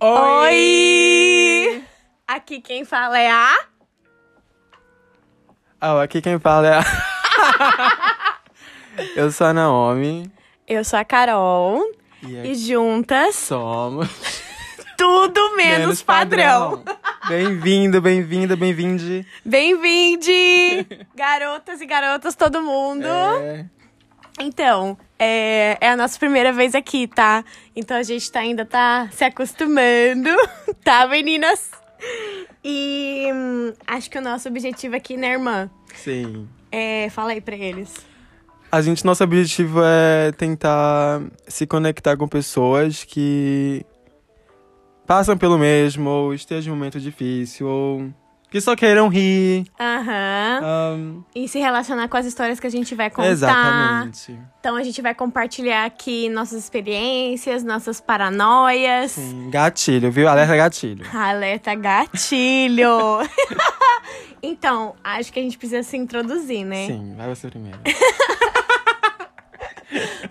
Oi! Aqui quem fala é a. Ah, aqui quem fala é a. Eu sou a Naomi. Eu sou a Carol. E E aqui juntas, somos. tudo menos, padrão. Bem-vindo, bem-vinda, bem-vinde. Bem-vinde! Garotas e garotas, todo mundo. É, Então, é, é a nossa primeira vez aqui, tá? Então a gente tá, ainda tá se acostumando, tá, meninas? E hum, acho que o nosso objetivo aqui, né, irmã? sim. É. Fala aí pra eles. A gente, nosso objetivo é tentar se conectar com pessoas que passam pelo mesmo, ou estejam em um momento difícil, ou que só queiram rir. Aham. ahn, E se relacionar com as histórias que a gente vai contar. exatamente. Então a gente vai compartilhar aqui nossas experiências, nossas paranoias. Sim, gatilho, viu? Alerta gatilho. Alerta gatilho! então, acho que a gente precisa se introduzir, né? Sim, vai você primeiro.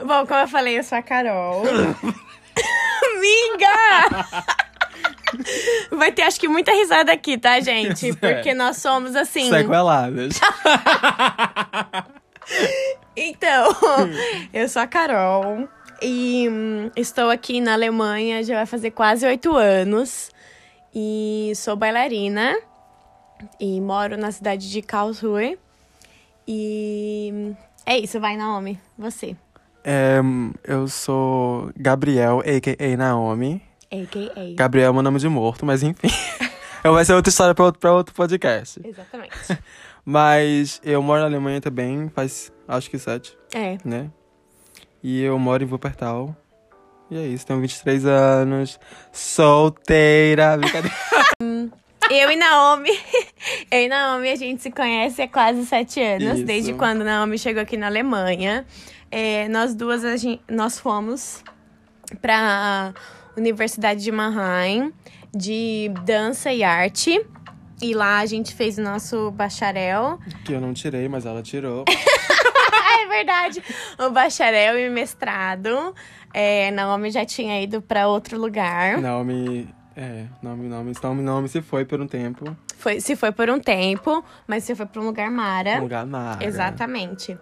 Bom, como eu falei, eu sou a Carol. Miga! Vai ter, acho que, muita risada aqui, tá, gente? Porque nós somos assim. Sequeladas. Então, eu sou a Carol e hum, estou aqui na Alemanha já vai fazer quase oito anos. E sou bailarina e moro na cidade de Karlsruhe. E hum, é isso, vai, Naomi, você. É, eu sou Gabriel, a.k.a. Naomi. A.K.A. Gabriel é meu nome de morto, mas enfim. Vai ser outra história pra outro, pra outro podcast. Exatamente. Mas eu moro na Alemanha também, faz acho que sete, É, né? E eu moro em Wuppertal. E é isso, tenho 23 anos, solteira, brincadeira. eu e Naomi, eu e Naomi, a gente se conhece há quase sete anos, Isso. desde quando Naomi chegou aqui na Alemanha. É, nós duas, a gen- nós fomos pra Universidade de Mannheim de dança e arte. E lá a gente fez o nosso bacharel. que eu não tirei, mas ela tirou. É verdade! O bacharel e mestrado. É, Naomi já tinha ido pra outro lugar. Naomi, é, Naomi, Naomi, Naomi, Naomi se foi por um tempo. Foi, se foi por um tempo, mas se foi pra um lugar mara. Um lugar mara. Exatamente.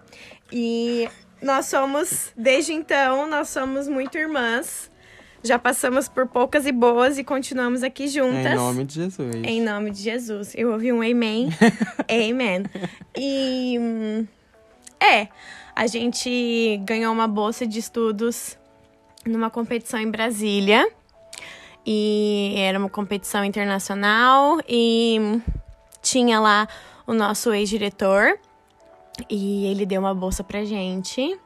E nós somos, desde então, nós somos muito irmãs. Já passamos por poucas e boas e continuamos aqui juntas. Em nome de Jesus. Em nome de Jesus. Eu ouvi um amém. amen. E. É, a gente ganhou uma bolsa de estudos numa competição em Brasília. E era uma competição internacional. E tinha lá o nosso ex-diretor. E ele deu uma bolsa pra gente,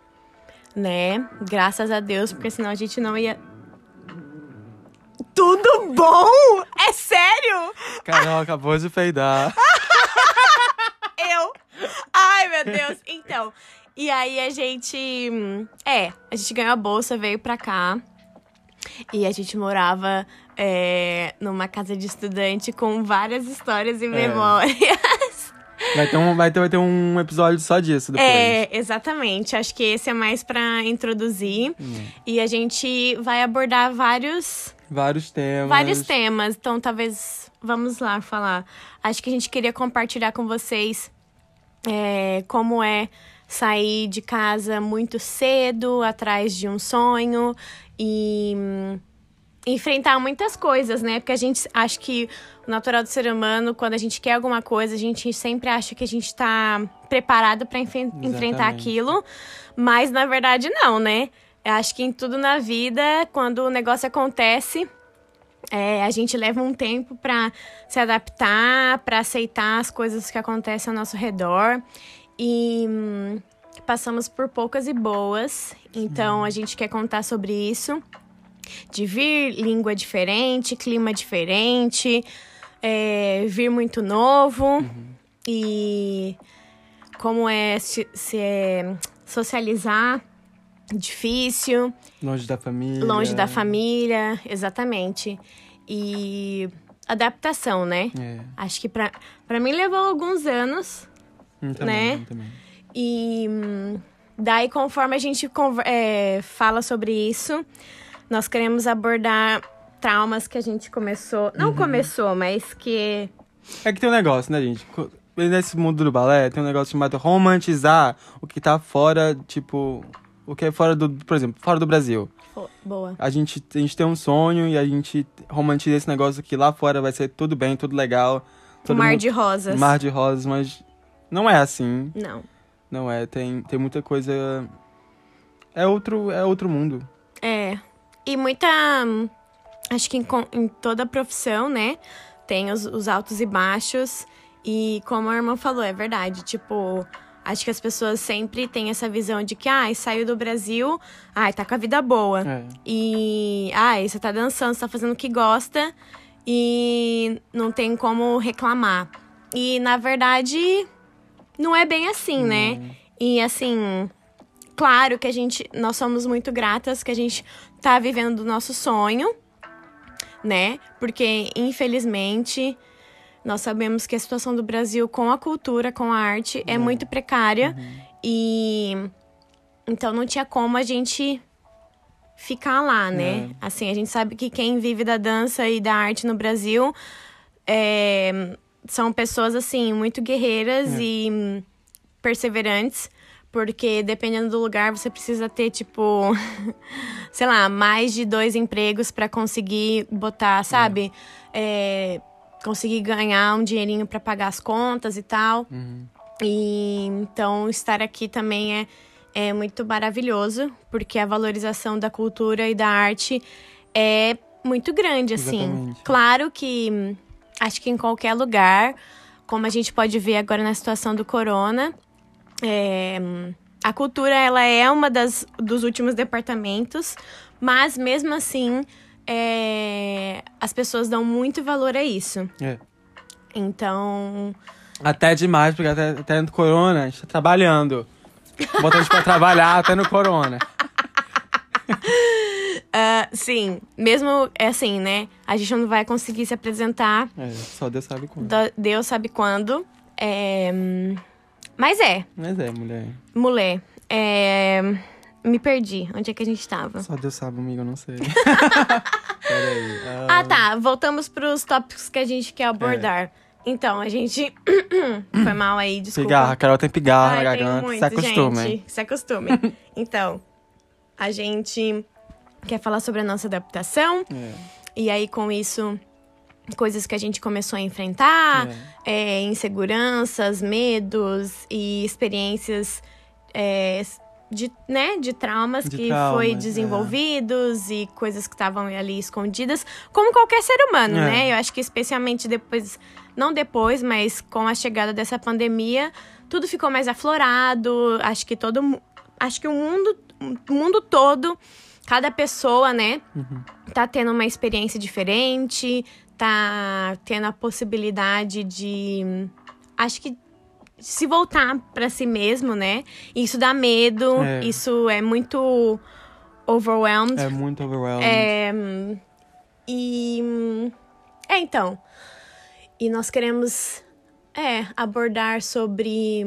né? Graças a Deus, porque senão a gente não ia. Tudo bom? É sério? Carol acabou de peidar. Eu? Ai, meu Deus. Então, e aí a gente. É, a gente ganhou a bolsa, veio pra cá. E a gente morava é, numa casa de estudante com várias histórias e memórias. Vai ter, um, vai, ter, vai ter um episódio só disso depois. É, exatamente. Acho que esse é mais pra introduzir. Hum. E a gente vai abordar vários Vários temas. vários temas. Então, talvez vamos lá falar. Acho que a gente queria compartilhar com vocês é, como é sair de casa muito cedo, atrás de um sonho e hum, enfrentar muitas coisas, né? Porque a gente acha que o natural do ser humano, quando a gente quer alguma coisa, a gente sempre acha que a gente tá preparado para enfrentar aquilo, mas na verdade não, né? Eu acho que em tudo na vida, quando o negócio acontece, é, a gente leva um tempo para se adaptar, para aceitar as coisas que acontecem ao nosso redor. E hum, passamos por poucas e boas. Então a gente quer contar sobre isso. De vir língua diferente, clima diferente, é, vir muito novo. E como é se, se é socializar difícil. Longe da família. Longe da família, exatamente. E adaptação, né? É. Acho que pra, pra mim levou alguns anos. Hum, também, Né? também. E hum, daí, conforme a gente é, fala sobre isso, nós queremos abordar traumas que a gente começou. Não começou, mas que. É que tem um negócio, né, gente? Nesse mundo do balé, tem um negócio chamado romantizar o que tá fora, tipo. O que é fora do. Por exemplo, fora do Brasil. Boa. A gente, a gente tem um sonho e a gente romantiza esse negócio que lá fora vai ser tudo bem, tudo legal. todo Mar mundo- de rosas. Mar de rosas, mas não é assim. Não. Não é. Tem, tem muita coisa. É outro, é outro mundo. É. E muita. Acho que em, em toda profissão, né? Tem os, os altos e baixos. E como a irmã falou, é verdade. Tipo, acho que as pessoas sempre têm essa visão de que, ai, saiu do Brasil, ai, tá com a vida boa. É. E, ai, você tá dançando, você tá fazendo o que gosta e não tem como reclamar. E, na verdade, não é bem assim, né? E, assim, claro que a gente, nós somos muito gratas que a gente tá vivendo o nosso sonho, né? Porque, infelizmente, nós sabemos que a situação do Brasil com a cultura, com a arte, é muito precária. E então não tinha como a gente ficar lá, né? Assim, a gente sabe que quem vive da dança e da arte no Brasil é, são pessoas, assim, muito guerreiras e hum, perseverantes. Porque dependendo do lugar, você precisa ter, tipo, sei lá, mais de dois empregos para conseguir botar, sabe? É, conseguir ganhar um dinheirinho para pagar as contas e tal. E então estar aqui também é, é muito maravilhoso, porque a valorização da cultura e da arte é muito grande, assim. Exatamente. Claro que acho que em qualquer lugar, como a gente pode ver agora na situação do corona, é, a cultura ela é uma das dos últimos departamentos, mas mesmo assim é, as pessoas dão muito valor a isso. É. Então, Até demais, porque até, até no corona a gente tá trabalhando. Bota a gente pra trabalhar até no corona. ah, sim, mesmo é assim, né? A gente não vai conseguir se apresentar, É, só Deus sabe quando. Deus sabe quando. É, hum, mas é, Mas é, mulher. mulher, é, me perdi. Onde é que a gente tava? Só Deus sabe, amigo, eu não sei. Peraí. Ah, tá. Voltamos pros tópicos que a gente quer abordar. Então, a gente. Foi mal aí, desculpa. Pigarra, a Carol tem pigarra Ai, na garganta. muito, Se acostume. gente. Se acostume. então, a gente quer falar sobre a nossa adaptação. É. E aí, com isso, coisas que a gente começou a enfrentar, é, inseguranças, medos e experiências é, de, né, de traumas De que traumas, foi é. desenvolvidos e coisas que estavam ali escondidas, como qualquer ser humano, É. né? Eu acho que especialmente depois, não depois, mas com a chegada dessa pandemia, tudo ficou mais aflorado. Acho que todo, acho que o mundo, o mundo todo, cada pessoa, né, tá tendo uma experiência diferente, tá tendo a possibilidade de acho que se voltar pra si mesmo, né? Isso dá medo, É. isso é muito overwhelmed. É muito overwhelming. É, e é então. E nós queremos é abordar sobre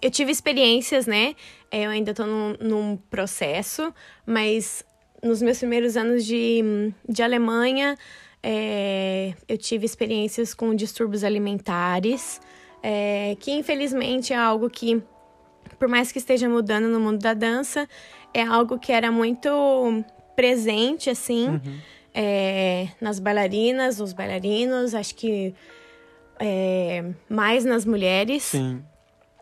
eu tive experiências, né? É, Eu ainda tô num, num processo, mas nos meus primeiros anos de, de Alemanha, é, eu tive experiências com distúrbios alimentares, é, que infelizmente é algo que, por mais que esteja mudando no mundo da dança, é algo que era muito presente, assim, é, nas bailarinas, nos bailarinos, acho que é, mais nas mulheres. Sim.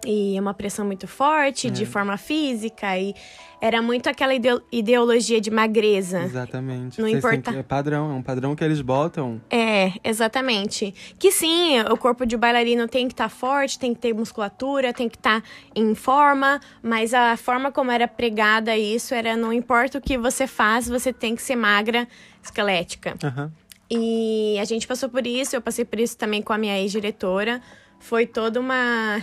E é uma pressão muito forte, de forma física, e era muito aquela ideo- ideologia de magreza. Exatamente. Não importa. é padrão, é um padrão que eles botam. É, exatamente. Que sim, o corpo de bailarino tem que estar forte, tem que ter musculatura, tem que estar em forma, mas a forma como era pregada isso era não importa o que você faz, você tem que ser magra, esquelética. Aham. E a gente passou por isso, eu passei por isso também com a minha ex-diretora. Foi toda uma.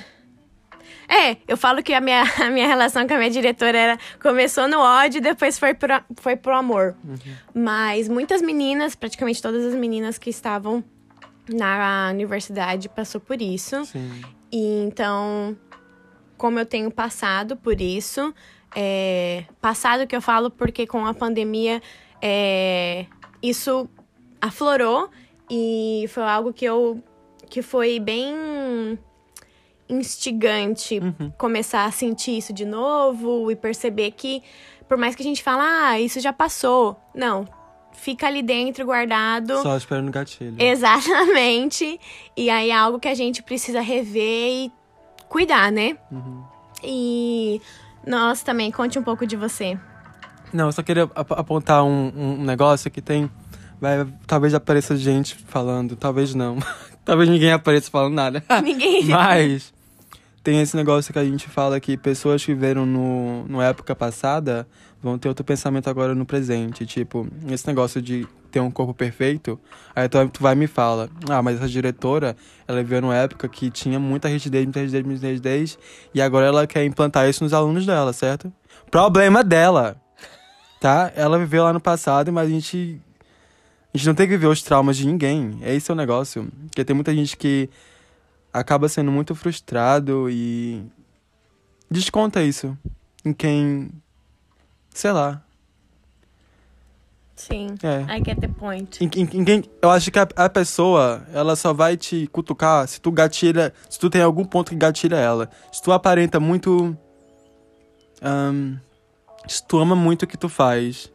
É, eu falo que a minha, a minha relação com a minha diretora era, começou no ódio e depois foi pro, foi pro amor. Mas muitas meninas, praticamente todas as meninas que estavam na universidade passou por isso. Sim. E então, como eu tenho passado por isso, é, passado que eu falo porque com a pandemia é, isso aflorou e foi algo que eu que foi bem instigante Uhum. começar a sentir isso de novo e perceber que por mais que a gente fala, ah, isso já passou, não, fica ali dentro guardado. Só esperando o gatilho. Exatamente. E aí é algo que a gente precisa rever e cuidar, né? Uhum. E nós também, conte um pouco de você. Não, eu só queria ap- apontar um, um negócio que tem. Vai, talvez apareça gente falando, talvez não. talvez ninguém apareça falando nada. Ninguém. Mas tem esse negócio que a gente fala que pessoas que viveram no, no época passada vão ter outro pensamento agora no presente. Tipo, esse negócio de ter um corpo perfeito, aí tu, tu vai e me fala, ah, mas essa diretora, ela viveu numa época que tinha muita rigidez, muita rigidez, muita rigidez, e agora ela quer implantar isso nos alunos dela, certo? Problema dela, tá? Ela viveu lá no passado, mas a gente... A gente não tem que viver os traumas de ninguém. Esse é o negócio. Porque tem muita gente que acaba sendo muito frustrado e desconta isso em quem, sei lá, Sim. é. I get the point. Em, em- em quem, eu acho que a, a pessoa, ela só vai te cutucar se tu gatilha, se tu tem algum ponto que gatilha ela. Se tu aparenta muito, ahn, se tu ama muito o que tu faz.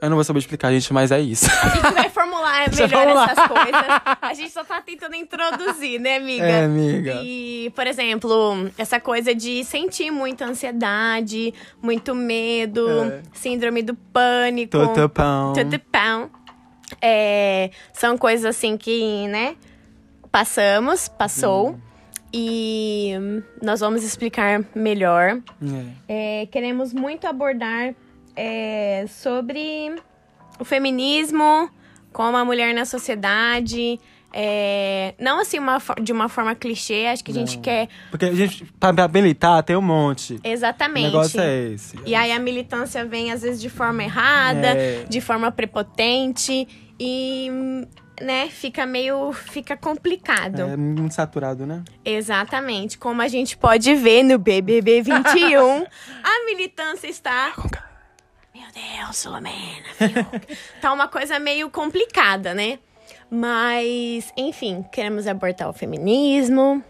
Eu não vou saber explicar, gente, mas é isso. A gente vai Deixa eu melhor essas coisas. A gente só tá tentando introduzir, né, amiga? É, amiga. E, por exemplo, essa coisa de sentir muita ansiedade, muito medo, É. síndrome do pânico. Tutupão. Tutupão. É, são coisas assim que, né, passamos, passou. E nós vamos explicar melhor. É. É, queremos muito abordar é, sobre o feminismo como a mulher na sociedade. é, não assim uma, de uma forma clichê, acho que a gente quer Porque a gente, pra, pra militar, tem um monte. exatamente. O negócio é esse. E aí a militância vem às vezes de forma errada, É. de forma prepotente e né, fica meio fica complicado. É muito saturado, né? Exatamente. Como a gente pode ver no BBB 21, a militância está Meu Deus, Filomena, tá uma coisa meio complicada, né? Mas, enfim, queremos abordar o feminismo.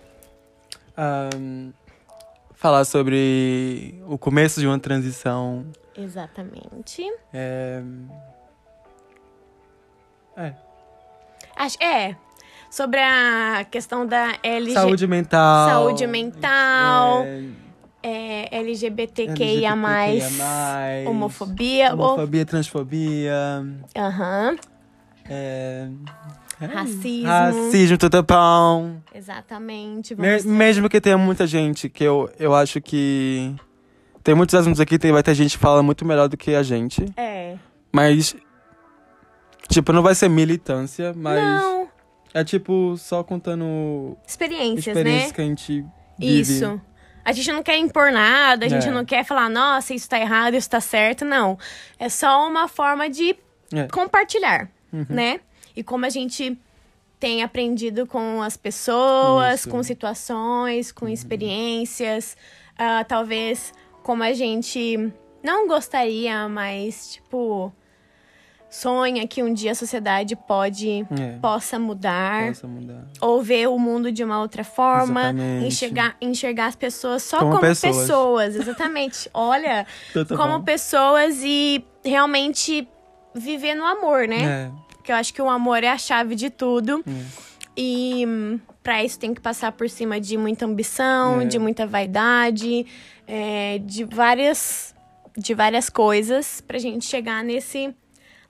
Ahn, falar sobre o começo de uma transição. Exatamente. É, é, Acho, é, sobre a questão da LG, saúde mental. saúde mental, é, é, LGBTQIA+, LGBTQIA+, homofobia. ou- homofobia, transfobia. Aham, É, é, racismo. Racismo, tutupão. Exatamente. Me- mesmo que tenha muita gente, que eu, eu acho que. Tem muitos assuntos aqui, tem, vai ter gente que fala muito melhor do que a gente. É. Mas. Tipo, não vai ser militância, mas. Não, É tipo, só contando experiências, experiências né? que a gente vive. Isso. A gente não quer impor nada, a gente É. não quer falar, nossa, isso tá errado, isso tá certo. Não. É só uma forma de É. compartilhar, Uhum. né? E como a gente tem aprendido com as pessoas, Isso. com situações, com experiências, ah, talvez como a gente não gostaria, mas tipo sonha que um dia a sociedade pode É, possa mudar possa mudar. ou ver o mundo de uma outra forma, Exatamente. enxergar, enxergar as pessoas só Como como, pessoas. pessoas. exatamente. Olha, Tudo como bom. pessoas e realmente viver no amor, né? É, Porque eu acho que o amor é a chave de tudo. é. E hum, pra isso tem que passar por cima de muita ambição, É. de muita vaidade, é, de várias de várias coisas pra gente chegar nesse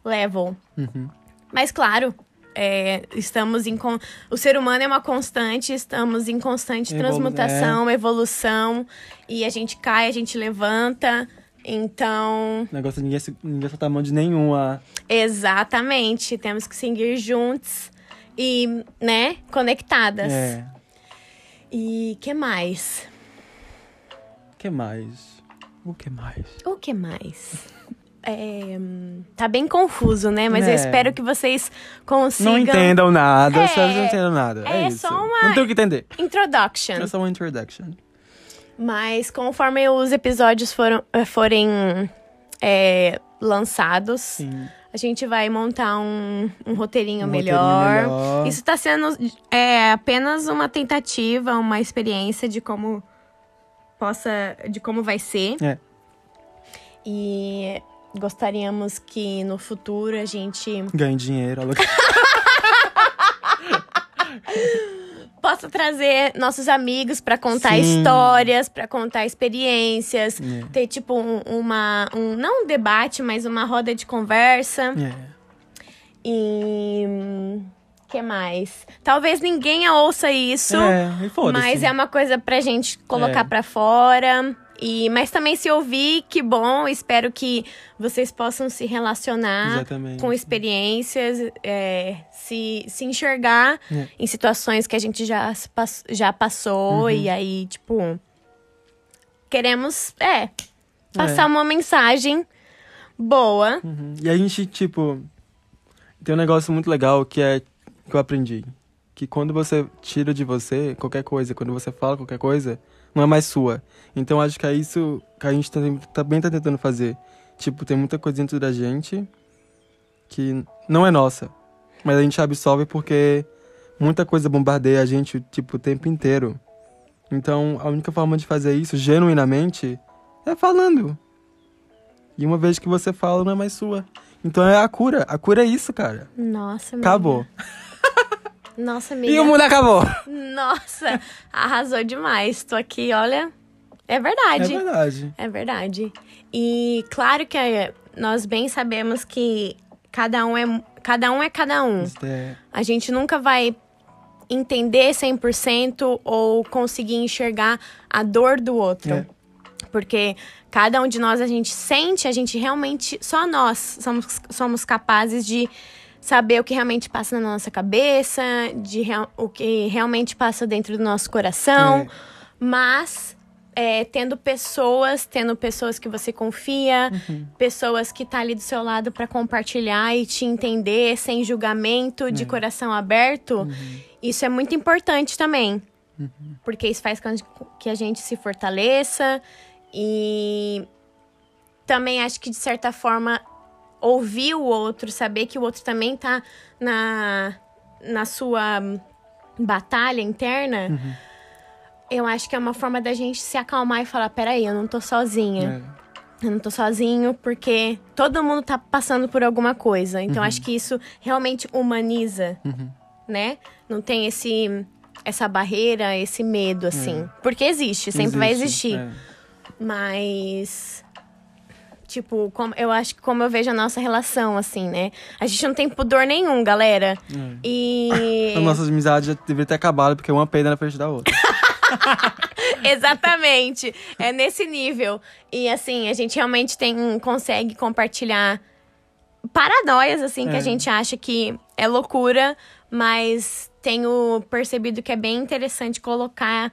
level. Uhum. Mas claro, é, estamos em con- o ser humano é uma constante, estamos em constante Evolu- transmutação, evolução e a gente cai, a gente levanta. Então, O negócio é ninguém, ninguém soltar a mão de nenhuma. exatamente, temos que seguir juntos e, né, conectadas. É. E que mais? O que mais? O que mais? O que mais? É, tá bem confuso, né? Mas eu É. espero que vocês consigam. Não entendam nada, É, vocês não entendam nada. É, é isso. só uma- Não tem o que entender. Introduction. É só uma introduction. Mas conforme os episódios foram, eh, forem é, lançados. Sim. A gente vai montar um, um roteirinho, Um melhor. roteirinho melhor. Isso está sendo é, apenas uma tentativa, uma experiência de como possa, de como vai ser. É. E gostaríamos que no futuro a gente Ganhe dinheiro. aluga- possa trazer nossos amigos para contar Sim. histórias, para contar experiências, É. ter tipo um- uma um não um debate, mas uma roda de conversa. É. E que mais? Talvez ninguém ouça isso, É, mas é uma coisa pra gente colocar É. pra fora. E, mas também se ouvir, que bom. Espero que vocês possam se relacionar Exatamente. com experiências, é, se, se enxergar É. em situações que a gente já, já passou. Uhum. E aí, tipo, queremos, é, passar É. uma mensagem boa. Uhum. E a gente, tipo, tem um negócio muito legal que é que eu aprendi. Que quando você tira de você qualquer coisa, quando você fala qualquer coisa, não é mais sua. Então acho que é isso que a gente também, também tá tentando fazer. Tipo, tem muita coisa dentro da gente que não é nossa. Mas a gente absorve porque muita coisa bombardeia a gente, tipo, o tempo inteiro. Então, a única forma de fazer isso genuinamente é falando. E uma vez que você fala, não é mais sua. Então é a cura. A cura é isso, cara. Nossa. Acabou. Nossa, amiga. E o mundo acabou. Nossa, arrasou demais. Tô aqui, olha. É verdade. É verdade. É verdade. E claro que é, nós bem sabemos que cada um é cada um. É cada um. É- A gente nunca vai entender 100% ou conseguir enxergar a dor do outro. É. Porque cada um de nós a gente sente, a gente realmente. Só nós somos, somos capazes de saber o que realmente passa na nossa cabeça, de real- o que realmente passa dentro do nosso coração. É. Mas. é, tendo pessoas, tendo pessoas que você confia, Uhum. pessoas que tá ali do seu lado para compartilhar e te entender sem julgamento, de coração aberto, isso é muito importante também. Porque isso faz com que a gente se fortaleça e também acho que de certa forma ouvir o outro, saber que o outro também tá na, na sua batalha interna, eu acho que é uma forma da gente se acalmar e falar: peraí, eu não tô sozinha. é. Eu não tô sozinho, porque todo mundo tá passando por alguma coisa. Então, acho que isso realmente humaniza, né? Não tem esse essa barreira, esse medo, assim. Porque existe, sempre vai Existe, existir. é. Mas. Tipo, como, eu acho que como eu vejo a nossa relação, assim, né? A gente não tem pudor nenhum, galera. É. E. A nossa amizade já deveria ter acabado porque uma peida na frente da outra. Exatamente. É nesse nível. E assim, a gente realmente tem consegue compartilhar paranoias assim que É. a gente acha que é loucura, mas tenho percebido que é bem interessante colocar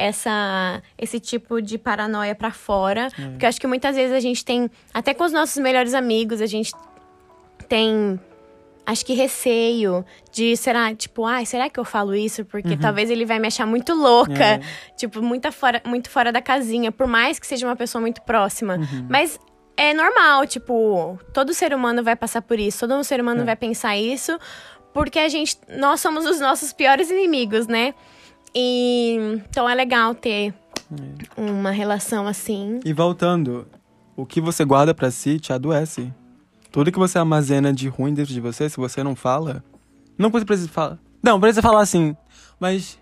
essa esse tipo de paranoia pra fora, porque eu acho que muitas vezes a gente tem até com os nossos melhores amigos, a gente tem acho que receio de será tipo, ai, será que eu falo isso porque talvez ele vai me achar muito louca, É. tipo, muito fora, muito fora da casinha, por mais que seja uma pessoa muito próxima. Mas é normal, tipo, todo ser humano vai passar por isso, todo ser humano É. vai pensar isso, porque a gente nós somos os nossos piores inimigos, né? E então é legal ter uma relação assim. E voltando, o que você guarda pra si te adoece. Tudo que você armazena de ruim dentro de você, se você não fala, não precisa falar. Não, precisa falar assim, mas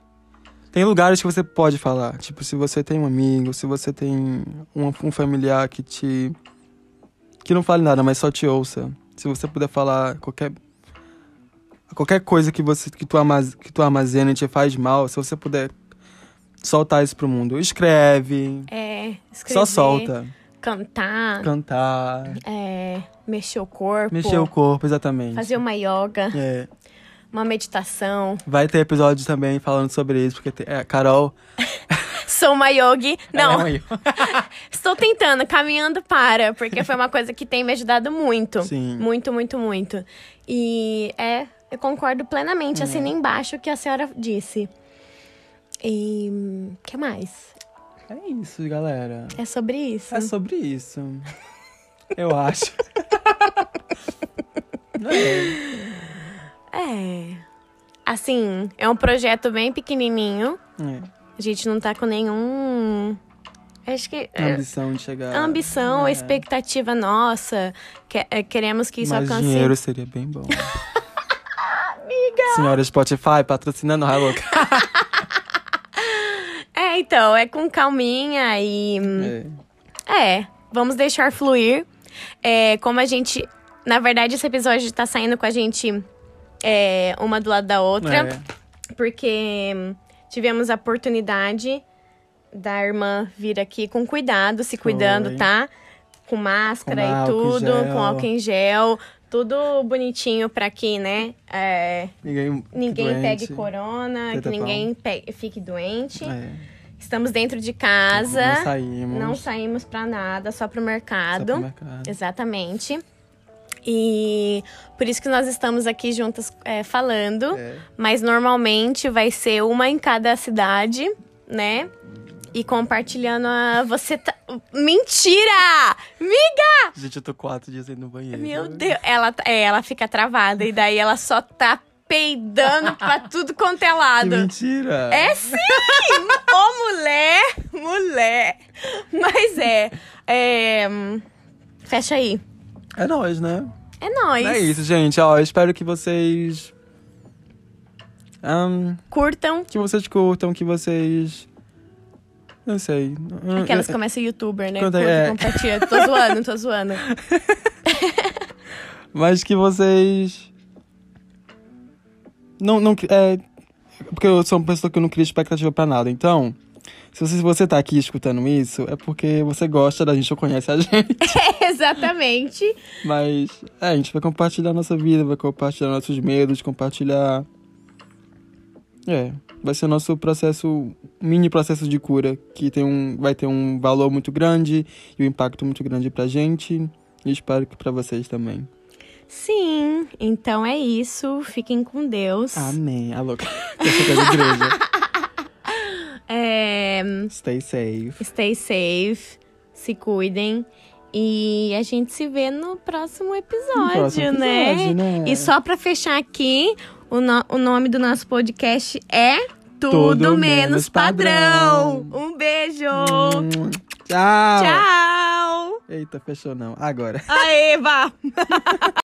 tem lugares que você pode falar. Tipo, se você tem um amigo, se você tem um, um familiar que te que não fale nada, mas só te ouça. Se você puder falar qualquer qualquer coisa que você que tu, armaz, que tu armazena e te faz mal, se você puder soltar isso pro mundo, escreve, É, escrever, só solta. cantar, Cantar, é, mexer o corpo, mexer o corpo, exatamente. fazer uma yoga, É. uma meditação. Vai ter episódio também falando sobre isso, porque tem, é, Carol. Sou uma yogi. Não, ela é uma- estou tentando, caminhando para, porque foi uma coisa que tem me ajudado muito. Sim. Muito, muito, muito. E é, eu concordo plenamente, assim, nem embaixo o que a senhora disse. E o que mais? É isso, galera. É sobre isso. É sobre isso. Eu acho. É. É. Assim, é um projeto bem pequenininho. é. A gente não tá com nenhum. Acho que. A é, ambição de chegar. ambição, É. expectativa nossa. Que- é, queremos que isso Mas alcance. dinheiro seria bem bom. Senhora Spotify patrocinando a louca. É, então, é com calminha e. É. É, vamos deixar fluir. É, como a gente. Na verdade, esse episódio tá saindo com a gente é, uma do lado da outra. É. Porque tivemos a oportunidade da irmã vir aqui com cuidado, se cuidando, tá? Com máscara Com e álcool tudo, gel. com álcool em gel. Tudo bonitinho pra que, né? é, Ninguém, ninguém doente. pegue corona, que ninguém pe- fique doente. É. Estamos dentro de casa. Não saímos. Não saímos pra nada, só pro mercado. mercado. Exatamente. E por isso que nós estamos aqui juntas é, falando. É. Mas normalmente vai ser uma em cada cidade, né? E compartilhando a. Você tá. Mentira! Miga! Gente, eu tô quatro dias aí no banheiro. Meu Deus! Ela, é, ela fica travada e daí ela só tá peidando pra tudo quanto é Que lado. mentira! É sim! Ô, mulher! Mulher! Mas é. é, Fecha aí. É nóis, né? É nóis. É isso, gente. Ó, eu espero que vocês. ahn, Curtam. que vocês curtam, que vocês. Não sei. Aquelas que eu- começam youtuber, né? Quando é- é. compartilha. Tô zoando, tô zoando. Mas que vocês. Não, não. É, porque eu sou uma pessoa que eu não cria expectativa pra nada. Então, se você, se você tá aqui escutando isso, é porque você gosta da gente ou conhece a gente. Exatamente. Mas, é, a gente vai compartilhar nossa vida, vai compartilhar nossos medos, compartilhar. É, vai ser o nosso processo, mini processo de cura, que tem um, vai ter um valor muito grande e um impacto muito grande pra gente. E espero que pra vocês também. Sim, então é isso. Fiquem com Deus. Amém. A louca. É, Stay safe. stay safe. Se cuidem. E a gente se vê no próximo episódio, No próximo né? episódio, né? E só pra fechar aqui, o, no- o nome do nosso podcast é Tudo, Tudo Menos Menos Padrão. Padrão. Um beijo. Hum, Tchau. Tchau. Eita, fechou não. Agora. Aê, vá.